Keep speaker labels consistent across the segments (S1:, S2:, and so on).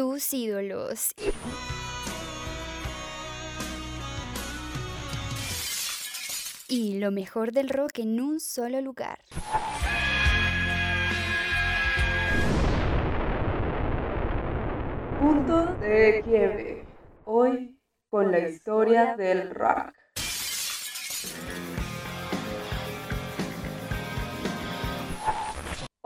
S1: tus ídolos. Y lo mejor del rock en un solo lugar.
S2: Punto de quiebre. Hoy con la historia del rock.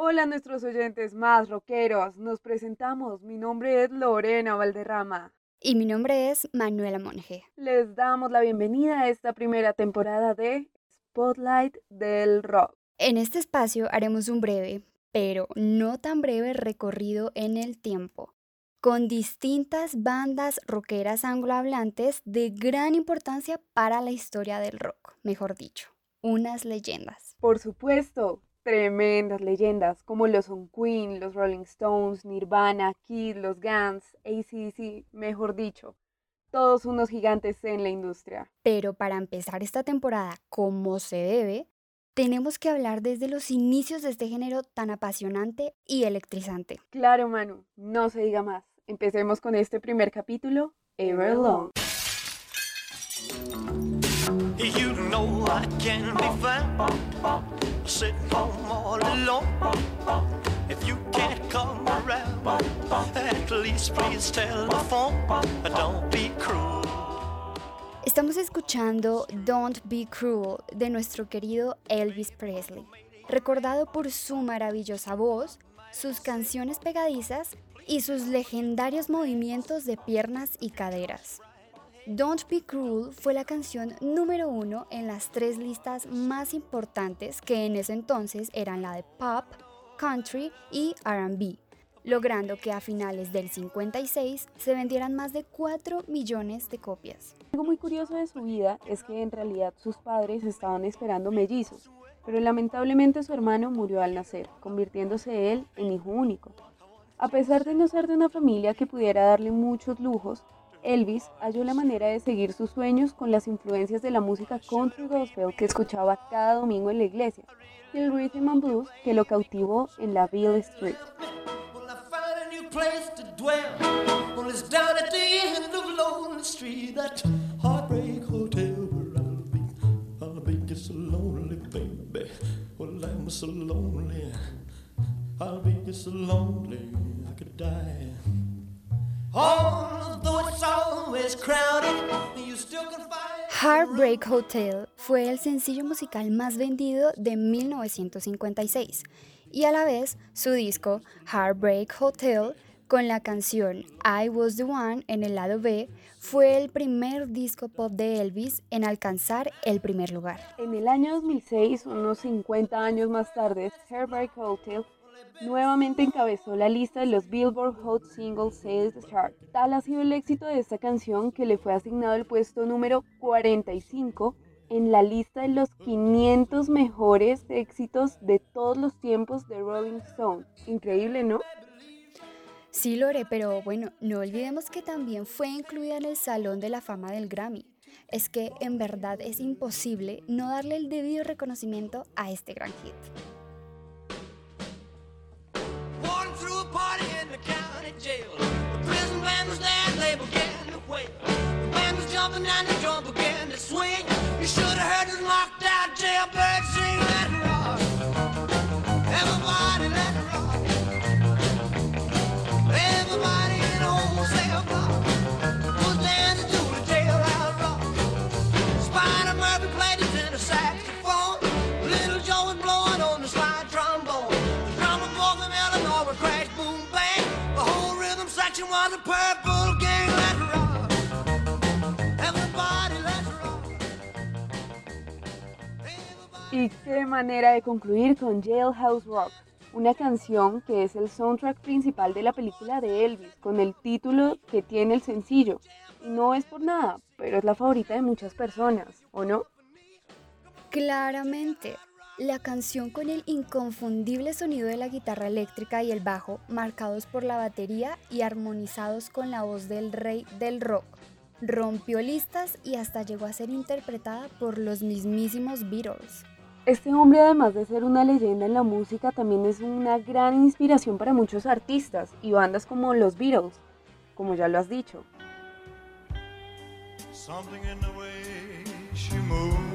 S2: Hola nuestros oyentes más rockeros, nos presentamos. Mi nombre es Lorena Valderrama.
S1: Y mi nombre es Manuela Monge.
S2: Les damos la bienvenida a esta primera temporada de Spotlight del Rock.
S1: En este espacio haremos un breve, pero no tan breve recorrido en el tiempo, con distintas bandas rockeras anglohablantes de gran importancia para la historia del rock, mejor dicho, unas leyendas.
S2: Por supuesto, tremendas leyendas como los son Queen, los Rolling Stones, Nirvana, Kid, los Guns, ACDC, mejor dicho, todos unos gigantes en la industria.
S1: Pero para empezar esta temporada como se debe, tenemos que hablar desde los inicios de este género tan apasionante y electrizante.
S2: Claro, Manu, no se diga más. Empecemos con este primer capítulo, Everlong. You know I can be. If you can't come around, at least please. Don't be cruel.
S1: Estamos escuchando Don't Be Cruel de nuestro querido Elvis Presley, recordado por su maravillosa voz, sus canciones pegadizas y sus legendarios movimientos de piernas y caderas. Don't Be Cruel fue la canción número uno en las tres listas más importantes que en ese entonces eran la de pop, country y RB, logrando que a finales del 56 se vendieran más de 4 millones de copias.
S2: Algo muy curioso de su vida es que en realidad sus padres estaban esperando mellizos, pero lamentablemente su hermano murió al nacer, convirtiéndose él en hijo único. A pesar de no ser de una familia que pudiera darle muchos lujos, Elvis halló la manera de seguir sus sueños con las influencias de la música country gospel que escuchaba cada domingo en la iglesia y el rhythm and blues que lo cautivó en la Beale Street.
S1: Heartbreak Hotel fue el sencillo musical más vendido de 1956 y a la vez su disco Heartbreak Hotel con la canción I Was the One en el lado B fue el primer disco pop de Elvis en alcanzar el primer lugar.
S2: En el año 2006, unos 50 años más tarde, Heartbreak Hotel nuevamente encabezó la lista de los Billboard Hot Singles Sales Chart. Tal ha sido el éxito de esta canción que le fue asignado el puesto número 45 en la lista de los 500 mejores éxitos de todos los tiempos de Rolling Stone. Increíble, ¿no?
S1: Sí, Lore, pero bueno, no olvidemos que también fue incluida en el Salón de la Fama del Grammy. Es que en verdad es imposible no darle el debido reconocimiento a este gran hit. jail. The prison band was there they began to wail. The band was jumping and the drum began to swing. You should have heard the locked-out jailbird sing that. Y qué manera de concluir con Jailhouse Rock, una canción que es el soundtrack principal de la película de Elvis, con el título que tiene el sencillo. Y no es por nada, pero es la favorita de muchas personas, ¿o no? Claramente, la canción con el inconfundible sonido de la guitarra eléctrica y el bajo, marcados por la batería y armonizados con la voz del rey del rock, rompió listas y hasta llegó a ser interpretada por los mismísimos Beatles.
S2: Este hombre, además de ser una leyenda en la música, también es una gran inspiración para muchos artistas y bandas como los Beatles. como ya lo has dicho.
S1: Something in the way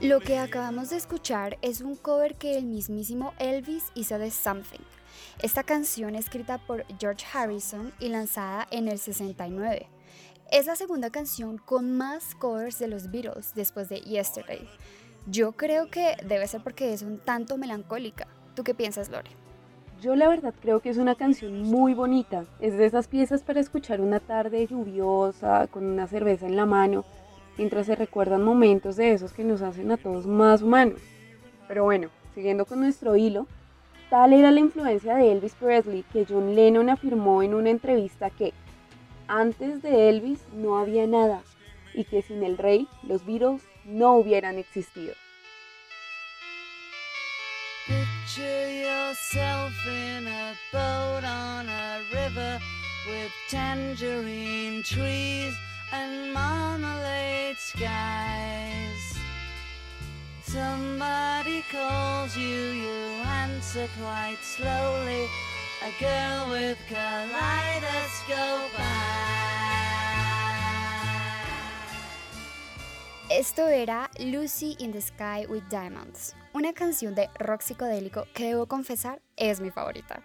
S1: Lo que acabamos de escuchar es un cover que el mismísimo Elvis hizo de Something. Esta canción escrita por George Harrison y lanzada en el 69. Es la segunda canción con más covers de los Beatles después de Yesterday. Yo creo que debe ser porque es un tanto melancólica. ¿Tú qué piensas, Lore?
S2: Yo la verdad creo que es una canción muy bonita. Es de esas piezas para escuchar una tarde lluviosa, con una cerveza en la mano mientras se recuerdan momentos de esos que nos hacen a todos más humanos. Pero bueno, siguiendo con nuestro hilo, tal era la influencia de Elvis Presley que John Lennon afirmó en una entrevista que antes de Elvis no había nada y que sin el rey los Beatles no hubieran existido. and marmalade skies. Somebody calls you, you answer quite slowly. A girl with
S1: Esto era Lucy in the Sky with Diamonds, una canción de rock psicodélico que debo confesar es mi favorita.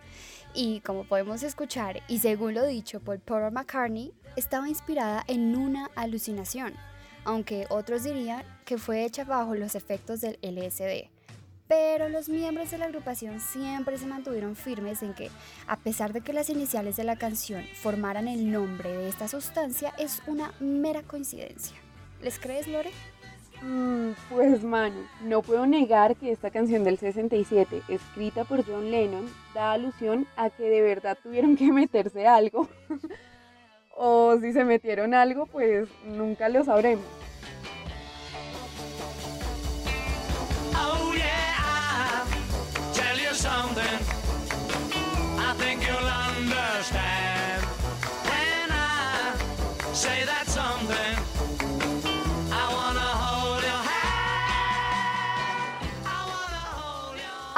S1: Y como podemos escuchar, y según lo dicho por Paul McCartney, estaba inspirada en una alucinación, aunque otros dirían que fue hecha bajo los efectos del LSD. Pero los miembros de la agrupación siempre se mantuvieron firmes en que, a pesar de que las iniciales de la canción formaran el nombre de esta sustancia, es una mera coincidencia. ¿Les crees, Lore?
S2: Mm, pues mano, no puedo negar que esta canción del 67, escrita por John Lennon, da alusión a que de verdad tuvieron que meterse algo o si se metieron algo, pues nunca lo sabremos.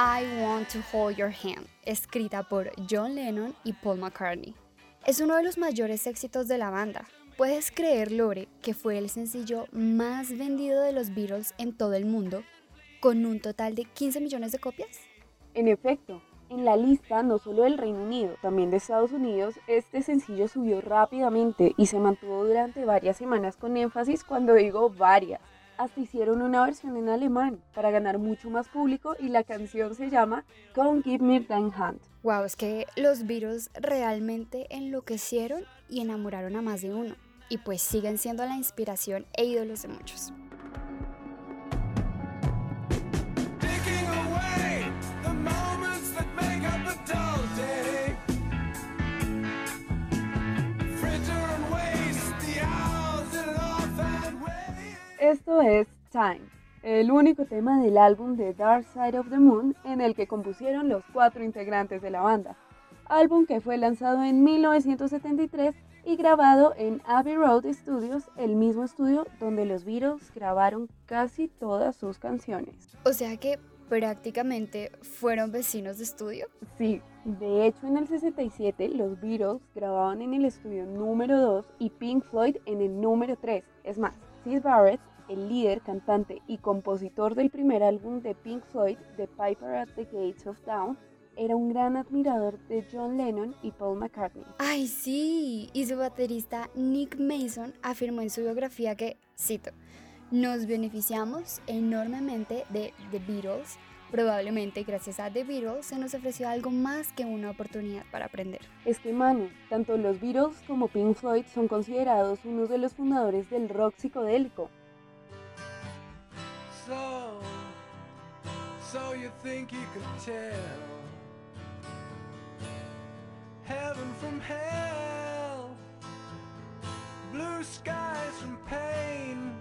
S1: I Want to Hold Your Hand, escrita por John Lennon y Paul McCartney. Es uno de los mayores éxitos de la banda. ¿Puedes creer, Lore, que fue el sencillo más vendido de los Beatles en todo el mundo, con un total de 15 millones de copias?
S2: En efecto, en la lista no solo del Reino Unido, también de Estados Unidos, este sencillo subió rápidamente y se mantuvo durante varias semanas con énfasis cuando digo varias hasta hicieron una versión en alemán para ganar mucho más público y la canción se llama Come Give Me Dein Hand.
S1: Wow, es que los Beatles realmente enloquecieron y enamoraron a más de uno y pues siguen siendo la inspiración e ídolos de muchos.
S2: Esto es Time, el único tema del álbum The Dark Side of the Moon en el que compusieron los cuatro integrantes de la banda, álbum que fue lanzado en 1973 y grabado en Abbey Road Studios, el mismo estudio donde los Beatles grabaron casi todas sus canciones.
S1: O sea que prácticamente fueron vecinos de estudio.
S2: Sí, de hecho en el 67 los Beatles grababan en el estudio número 2 y Pink Floyd en el número 3. Es más, Sid Barrett el líder, cantante y compositor del primer álbum de Pink Floyd, The Piper at the Gates of Dawn, era un gran admirador de John Lennon y Paul McCartney.
S1: Ay, sí, y su baterista Nick Mason afirmó en su biografía que, cito, nos beneficiamos enormemente de The Beatles. Probablemente gracias a The Beatles se nos ofreció algo más que una oportunidad para aprender.
S2: Es que, Manu, tanto los Beatles como Pink Floyd son considerados unos de los fundadores del rock psicodélico. So, so you think you could tell heaven from hell, blue skies from pain.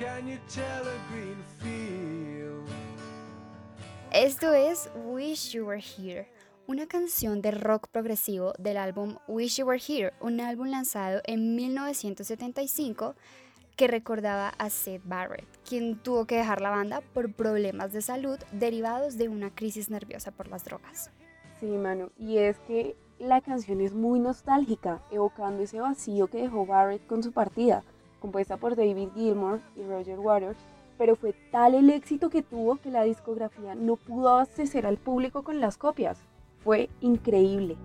S1: Can you tell a green field? Esto es Wish You Were Here, una canción de rock progresivo del álbum Wish You Were Here, un álbum lanzado en 1975 que recordaba a Sid Barrett, quien tuvo que dejar la banda por problemas de salud derivados de una crisis nerviosa por las drogas.
S2: Sí, Manu, y es que la canción es muy nostálgica, evocando ese vacío que dejó Barrett con su partida, compuesta por David Gilmour y Roger Waters, pero fue tal el éxito que tuvo que la discografía no pudo abastecer al público con las copias. Fue increíble.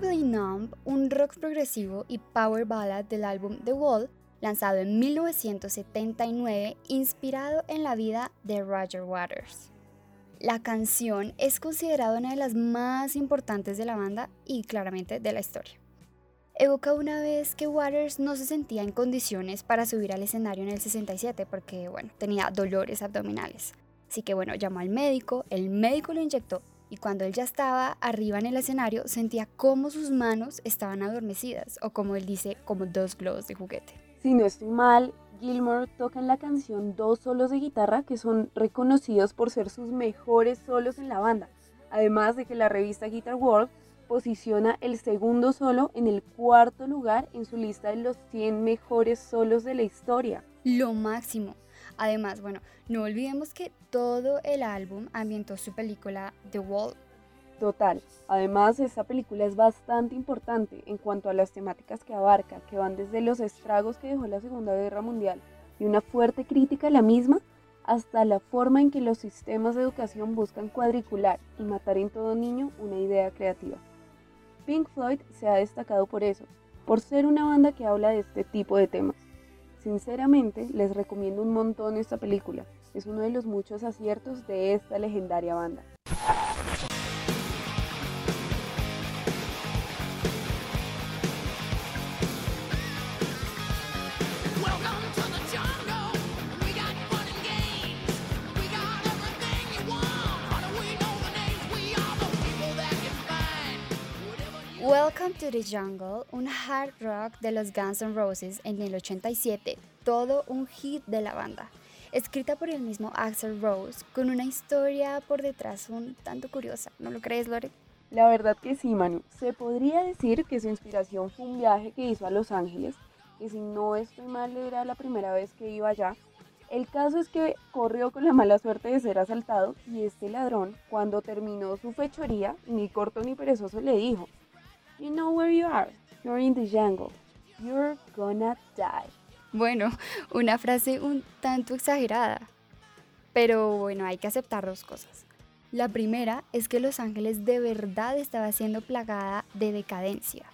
S1: Numb, un rock progresivo y power ballad del álbum The Wall, lanzado en 1979, inspirado en la vida de Roger Waters. La canción es considerada una de las más importantes de la banda y claramente de la historia. Evoca una vez que Waters no se sentía en condiciones para subir al escenario en el 67 porque, bueno, tenía dolores abdominales. Así que, bueno, llamó al médico, el médico lo inyectó y cuando él ya estaba arriba en el escenario sentía como sus manos estaban adormecidas o como él dice, como dos globos de juguete.
S2: Si no estoy mal, Gilmore toca en la canción dos solos de guitarra que son reconocidos por ser sus mejores solos en la banda, además de que la revista Guitar World posiciona el segundo solo en el cuarto lugar en su lista de los 100 mejores solos de la historia.
S1: Lo máximo. Además, bueno, no olvidemos que todo el álbum ambientó su película The Wall.
S2: Total. Además, esta película es bastante importante en cuanto a las temáticas que abarca, que van desde los estragos que dejó la Segunda Guerra Mundial y una fuerte crítica a la misma, hasta la forma en que los sistemas de educación buscan cuadricular y matar en todo niño una idea creativa. Pink Floyd se ha destacado por eso, por ser una banda que habla de este tipo de temas. Sinceramente, les recomiendo un montón esta película. Es uno de los muchos aciertos de esta legendaria banda.
S1: Jungle, un hard rock de los Guns N' Roses en el 87, todo un hit de la banda. Escrita por el mismo Axel Rose, con una historia por detrás un tanto curiosa, ¿no lo crees, Lore?
S2: La verdad que sí, Manu. Se podría decir que su inspiración fue un viaje que hizo a Los Ángeles, que si no estoy mal era la primera vez que iba allá. El caso es que corrió con la mala suerte de ser asaltado y este ladrón, cuando terminó su fechoría, ni corto ni perezoso le dijo, You know where you are. You're in the jungle. You're gonna die.
S1: Bueno, una frase un tanto exagerada. Pero bueno, hay que aceptar dos cosas. La primera es que Los Ángeles de verdad estaba siendo plagada de decadencia.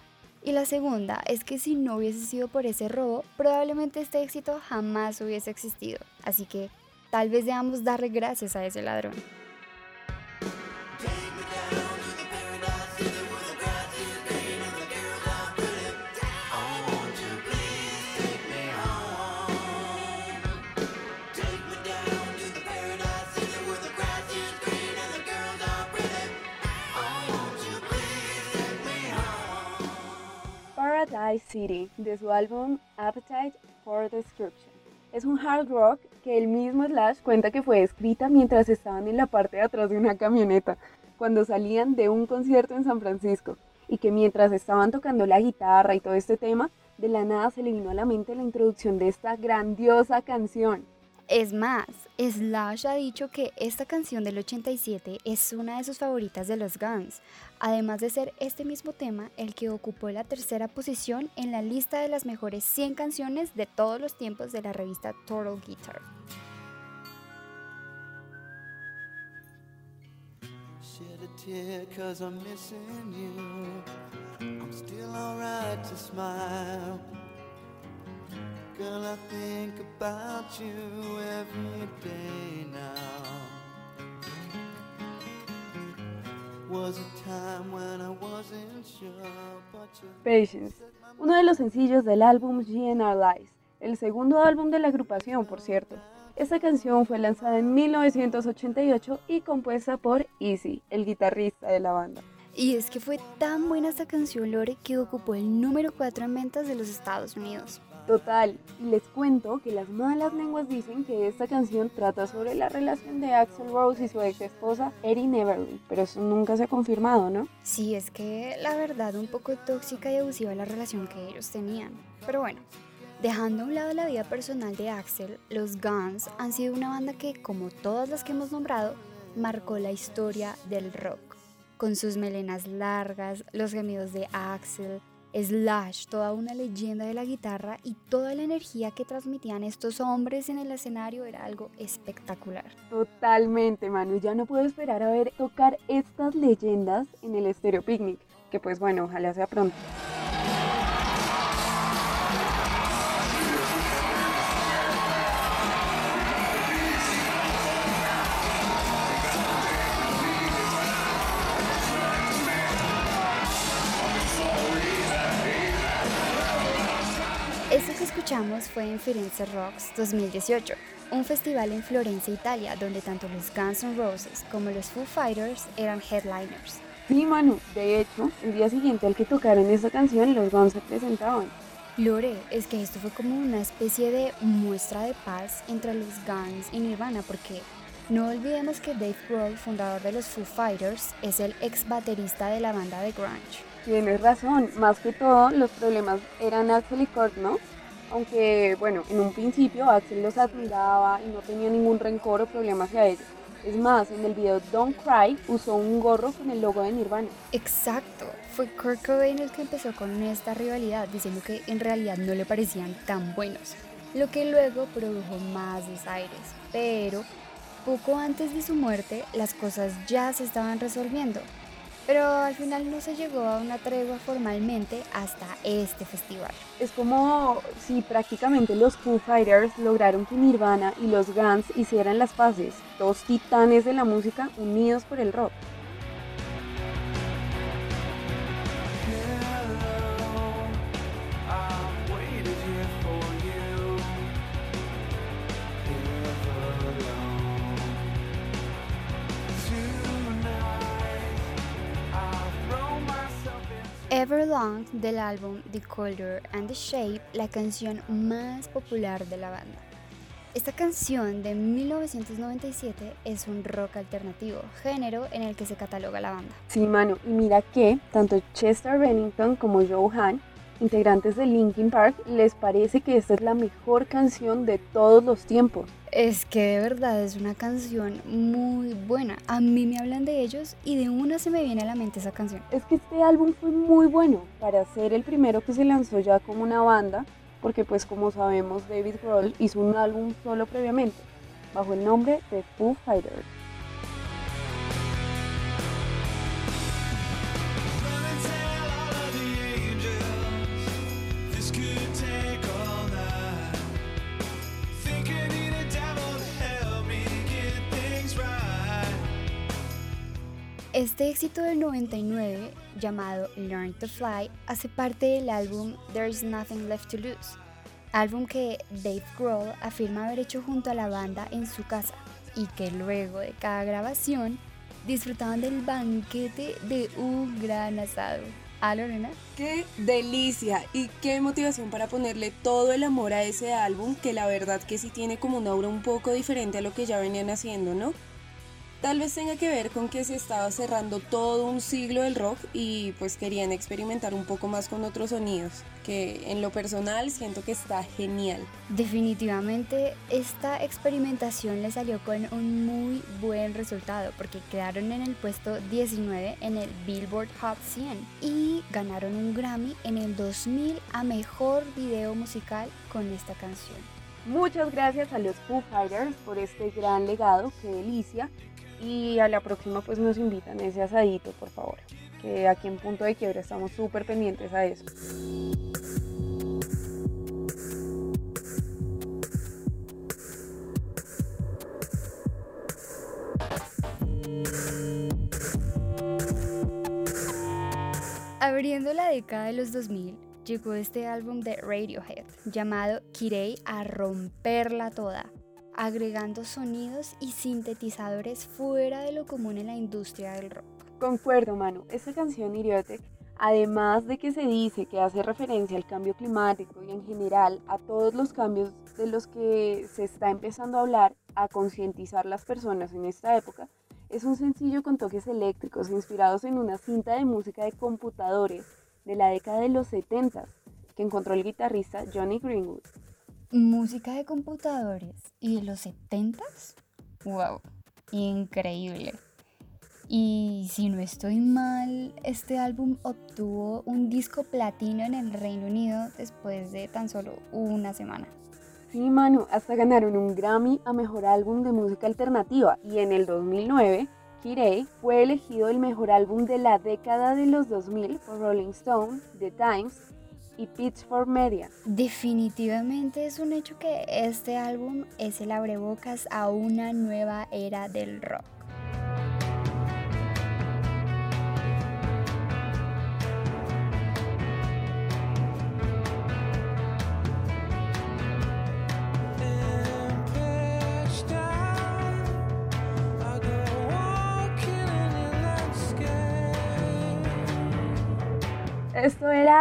S1: Y la segunda es que si no hubiese sido por ese robo, probablemente este éxito jamás hubiese existido. Así que tal vez debamos darle gracias a ese ladrón.
S2: Paradise City de su álbum Appetite for Destruction. Es un hard rock que el mismo Slash cuenta que fue escrita mientras estaban en la parte de atrás de una camioneta, cuando salían de un concierto en San Francisco, y que mientras estaban tocando la guitarra y todo este tema, de la nada se le vino a la mente la introducción de esta grandiosa canción.
S1: Es más, Slash ha dicho que esta canción del 87 es una de sus favoritas de los Guns, además de ser este mismo tema el que ocupó la tercera posición en la lista de las mejores 100 canciones de todos los tiempos de la revista Total Guitar.
S2: Patience, uno de los sencillos del álbum GNR Lies, el segundo álbum de la agrupación, por cierto. Esta canción fue lanzada en 1988 y compuesta por Easy, el guitarrista de la banda.
S1: Y es que fue tan buena esta canción, Lore, que ocupó el número 4 en ventas de los Estados Unidos.
S2: Total, y les cuento que las malas lenguas dicen que esta canción trata sobre la relación de Axel Rose y su ex esposa Erin Everly, pero eso nunca se ha confirmado, ¿no?
S1: Sí, es que la verdad un poco tóxica y abusiva la relación que ellos tenían. Pero bueno, dejando a un lado la vida personal de Axel, los Guns han sido una banda que, como todas las que hemos nombrado, marcó la historia del rock. Con sus melenas largas, los gemidos de Axel, Slash, toda una leyenda de la guitarra y toda la energía que transmitían estos hombres en el escenario era algo espectacular.
S2: Totalmente, Manu. Ya no puedo esperar a ver tocar estas leyendas en el Stereo Picnic, que pues bueno, ojalá sea pronto.
S1: Escuchamos fue en Firenze Rocks 2018, un festival en Florencia, Italia, donde tanto los Guns N' Roses como los Foo Fighters eran headliners.
S2: Sí, Manu, de hecho, el día siguiente al que tocaron esta canción, los Guns se presentaban.
S1: Lore, es que esto fue como una especie de muestra de paz entre los Guns y Nirvana, porque no olvidemos que Dave Grohl, fundador de los Foo Fighters, es el ex baterista de la banda de grunge.
S2: Tienes razón, más que todo los problemas eran Axel y Kurt, ¿no? Aunque, bueno, en un principio Axel los admiraba y no tenía ningún rencor o problema hacia ellos. Es más, en el video Don't Cry usó un gorro con el logo de Nirvana.
S1: Exacto, fue Kurt Cobain el que empezó con esta rivalidad, diciendo que en realidad no le parecían tan buenos, lo que luego produjo más desaires. Pero poco antes de su muerte, las cosas ya se estaban resolviendo pero al final no se llegó a una tregua formalmente hasta este festival.
S2: Es como si prácticamente los Foo Fighters lograron que Nirvana y los Guns hicieran las paces, dos titanes de la música unidos por el rock.
S1: Everlong del álbum The Color and the Shape, la canción más popular de la banda. Esta canción de 1997 es un rock alternativo, género en el que se cataloga la banda.
S2: Sí, mano, y mira que tanto Chester Bennington como Joe Hahn, integrantes de Linkin Park, les parece que esta es la mejor canción de todos los tiempos.
S1: Es que de verdad es una canción muy buena. A mí me hablan de ellos y de una se me viene a la mente esa canción.
S2: Es que este álbum fue muy bueno para ser el primero que se lanzó ya como una banda, porque pues como sabemos David Grohl hizo un álbum solo previamente, bajo el nombre de Foo Fighters.
S1: Este éxito del 99, llamado Learn to Fly, hace parte del álbum There's Nothing Left to Lose, álbum que Dave Grohl afirma haber hecho junto a la banda en su casa y que luego de cada grabación disfrutaban del banquete de un gran asado. ¿Ah, Lorena?
S2: ¡Qué delicia! Y qué motivación para ponerle todo el amor a ese álbum, que la verdad que sí tiene como una aura un poco diferente a lo que ya venían haciendo, ¿no? Tal vez tenga que ver con que se estaba cerrando todo un siglo del rock y pues querían experimentar un poco más con otros sonidos, que en lo personal siento que está genial.
S1: Definitivamente esta experimentación le salió con un muy buen resultado porque quedaron en el puesto 19 en el Billboard Hot 100 y ganaron un Grammy en el 2000 a mejor video musical con esta canción.
S2: Muchas gracias a los Foo Fighters por este gran legado, qué delicia y a la próxima pues nos invitan ese asadito, por favor. Que aquí en Punto de Quiebra estamos súper pendientes a eso.
S1: Abriendo la década de los 2000, llegó este álbum de Radiohead llamado Kirei a romperla toda agregando sonidos y sintetizadores fuera de lo común en la industria del rock.
S2: Concuerdo, Manu. Esta canción, Idiotic, además de que se dice que hace referencia al cambio climático y en general a todos los cambios de los que se está empezando a hablar, a concientizar las personas en esta época, es un sencillo con toques eléctricos inspirados en una cinta de música de computadores de la década de los 70 que encontró el guitarrista Johnny Greenwood.
S1: ¿Música de computadores y de los 70s? ¡Wow! Increíble. Y si no estoy mal, este álbum obtuvo un disco platino en el Reino Unido después de tan solo una semana.
S2: Sí, Manu, hasta ganaron un Grammy a Mejor Álbum de Música Alternativa y en el 2009, Fue elegido el mejor álbum de la década de los 2000 por Rolling Stone, The Times y Pitchfork Media.
S1: Definitivamente es un hecho que este álbum es el abrebocas a una nueva era del rock.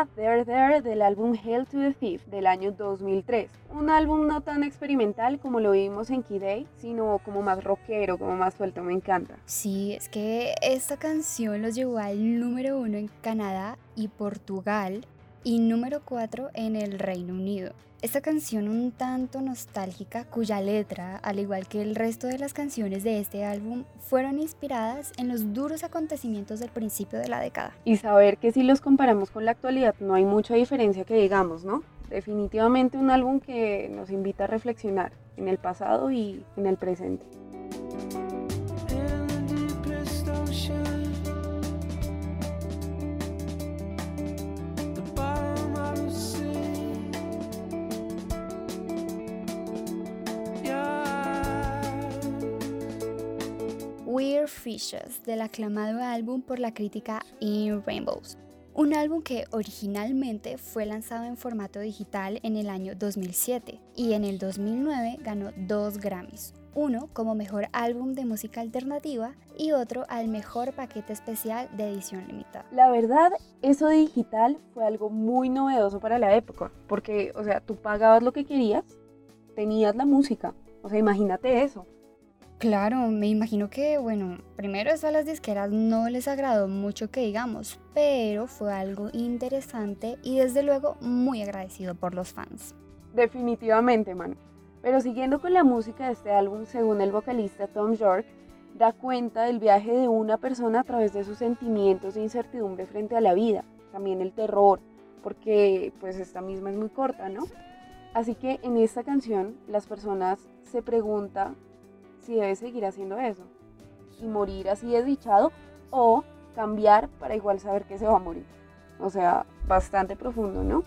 S2: There There del álbum Hail to the Thief del año 2003. Un álbum no tan experimental como lo vimos en Key Day, sino como más rockero, como más suelto, me encanta.
S1: Sí, es que esta canción los llevó al número uno en Canadá y Portugal y número 4 en el Reino Unido. Esta canción un tanto nostálgica cuya letra, al igual que el resto de las canciones de este álbum, fueron inspiradas en los duros acontecimientos del principio de la década.
S2: Y saber que si los comparamos con la actualidad no hay mucha diferencia que digamos, ¿no? Definitivamente un álbum que nos invita a reflexionar en el pasado y en el presente.
S1: Weird Fishes del aclamado álbum por la crítica In Rainbows. Un álbum que originalmente fue lanzado en formato digital en el año 2007 y en el 2009 ganó dos Grammys, uno como mejor álbum de música alternativa y otro al mejor paquete especial de edición limitada.
S2: La verdad, eso de digital fue algo muy novedoso para la época, porque, o sea, tú pagabas lo que querías, tenías la música, o sea, imagínate eso.
S1: Claro, me imagino que, bueno, primero eso a las disqueras no les agradó mucho que digamos, pero fue algo interesante y desde luego muy agradecido por los fans.
S2: Definitivamente, mano. Pero siguiendo con la música de este álbum, según el vocalista Tom York, da cuenta del viaje de una persona a través de sus sentimientos de incertidumbre frente a la vida, también el terror, porque pues esta misma es muy corta, ¿no? Así que en esta canción las personas se preguntan si debe seguir haciendo eso y morir así desdichado o cambiar para igual saber que se va a morir. O sea, bastante profundo, ¿no?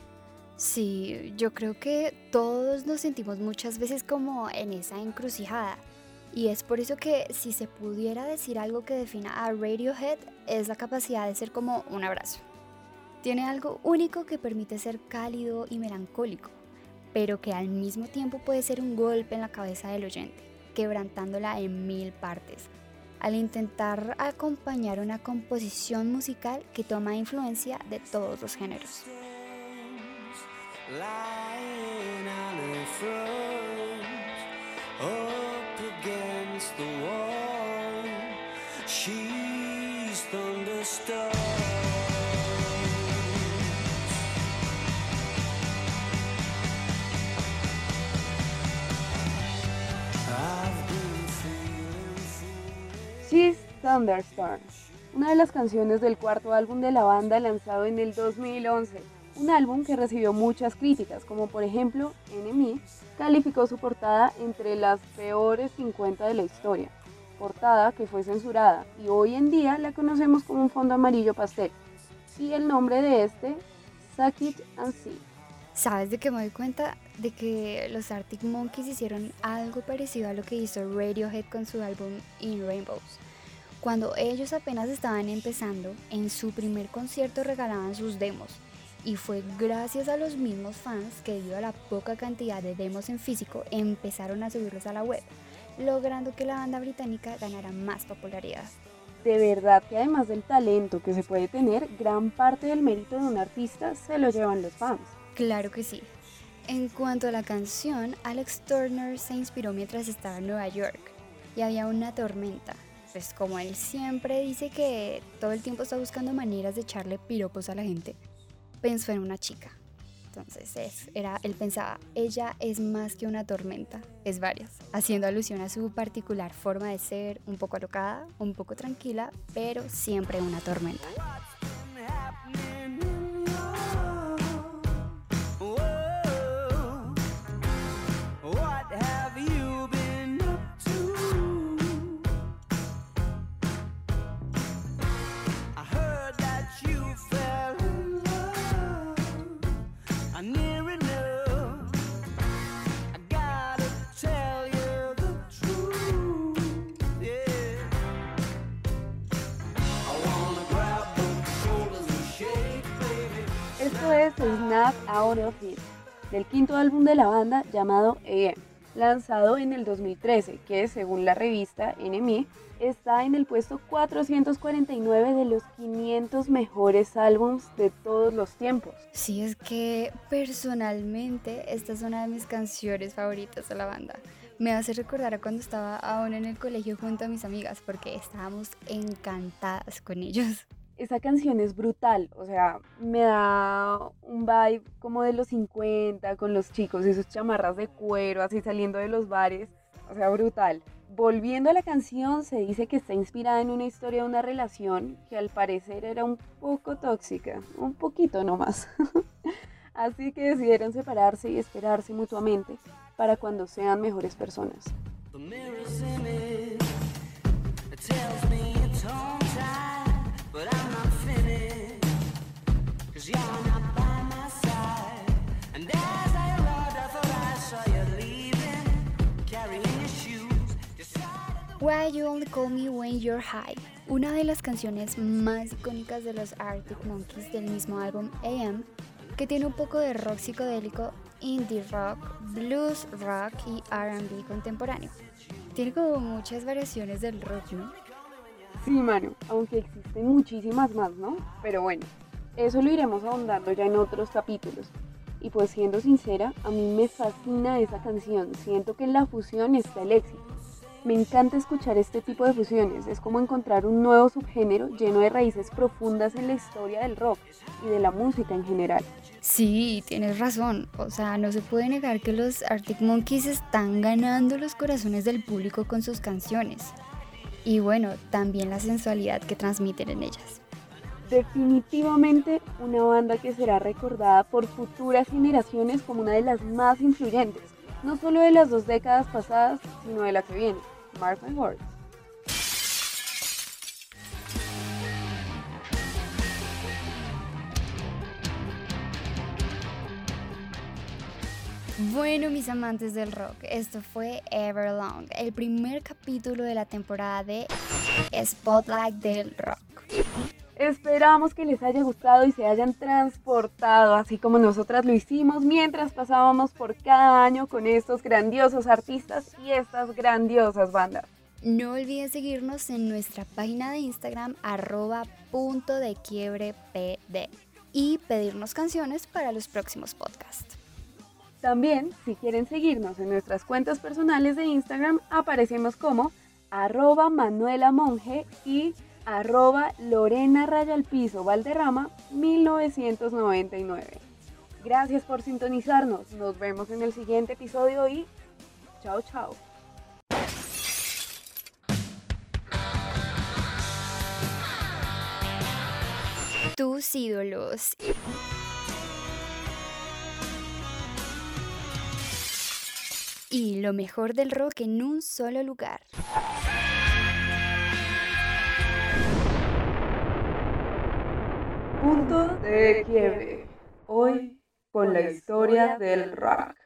S1: Sí, yo creo que todos nos sentimos muchas veces como en esa encrucijada. Y es por eso que si se pudiera decir algo que defina a Radiohead es la capacidad de ser como un abrazo. Tiene algo único que permite ser cálido y melancólico, pero que al mismo tiempo puede ser un golpe en la cabeza del oyente quebrantándola en mil partes, al intentar acompañar una composición musical que toma influencia de todos los géneros.
S2: She's Thunderstorm, una de las canciones del cuarto álbum de la banda lanzado en el 2011. Un álbum que recibió muchas críticas, como por ejemplo NME calificó su portada entre las peores 50 de la historia, portada que fue censurada y hoy en día la conocemos como un fondo amarillo pastel. Y el nombre de este, Suck It and See.
S1: ¿Sabes de qué me doy cuenta? De que los Arctic Monkeys hicieron algo parecido a lo que hizo Radiohead con su álbum In Rainbows. Cuando ellos apenas estaban empezando, en su primer concierto regalaban sus demos y fue gracias a los mismos fans que debido a la poca cantidad de demos en físico empezaron a subirlos a la web, logrando que la banda británica ganara más popularidad.
S2: De verdad que además del talento que se puede tener, gran parte del mérito de un artista se lo llevan los fans.
S1: Claro que sí. En cuanto a la canción, Alex Turner se inspiró mientras estaba en Nueva York y había una tormenta. Pues como él siempre dice que todo el tiempo está buscando maneras de echarle piropos a la gente, pensó en una chica. Entonces es, era, él pensaba, ella es más que una tormenta, es varias, haciendo alusión a su particular forma de ser, un poco alocada, un poco tranquila, pero siempre una tormenta.
S2: Es Snap Out of It, del quinto álbum de la banda llamado AM, lanzado en el 2013, que según la revista NME está en el puesto 449 de los 500 mejores álbums de todos los tiempos.
S1: Sí, es que personalmente esta es una de mis canciones favoritas de la banda. Me hace recordar a cuando estaba aún en el colegio junto a mis amigas porque estábamos encantadas con ellos
S2: esa canción es brutal, o sea, me da un vibe como de los 50 con los chicos y sus chamarras de cuero así saliendo de los bares, o sea, brutal. Volviendo a la canción, se dice que está inspirada en una historia de una relación que al parecer era un poco tóxica, un poquito nomás. así que decidieron separarse y esperarse mutuamente para cuando sean mejores personas.
S1: Why You Only Call Me When You're High, una de las canciones más icónicas de los Arctic Monkeys del mismo álbum AM, que tiene un poco de rock psicodélico, indie rock, blues rock y RB contemporáneo. Tiene como muchas variaciones del rock, ¿no?
S2: Sí, Manu, aunque existen muchísimas más, ¿no? Pero bueno, eso lo iremos ahondando ya en otros capítulos. Y pues siendo sincera, a mí me fascina esa canción, siento que en la fusión está el éxito. Me encanta escuchar este tipo de fusiones, es como encontrar un nuevo subgénero lleno de raíces profundas en la historia del rock y de la música en general.
S1: Sí, tienes razón, o sea, no se puede negar que los Arctic Monkeys están ganando los corazones del público con sus canciones. Y bueno, también la sensualidad que transmiten en ellas.
S2: Definitivamente una banda que será recordada por futuras generaciones como una de las más influyentes no solo de las dos décadas pasadas, sino de la que viene. Mark my words.
S1: Bueno, mis amantes del rock, esto fue Everlong, el primer capítulo de la temporada de Spotlight del Rock.
S2: Esperamos que les haya gustado y se hayan transportado, así como nosotras lo hicimos mientras pasábamos por cada año con estos grandiosos artistas y estas grandiosas bandas.
S1: No olviden seguirnos en nuestra página de Instagram arroba punto de quiebre pd y pedirnos canciones para los próximos podcasts.
S2: También, si quieren seguirnos en nuestras cuentas personales de Instagram, aparecemos como arroba Manuela Monge y arroba Lorena Raya Piso Valderrama 1999. Gracias por sintonizarnos. Nos vemos en el siguiente episodio y chao chao.
S1: Tus ídolos. Y lo mejor del rock en un solo lugar.
S2: Punto de quiebre. Hoy con la historia del rock.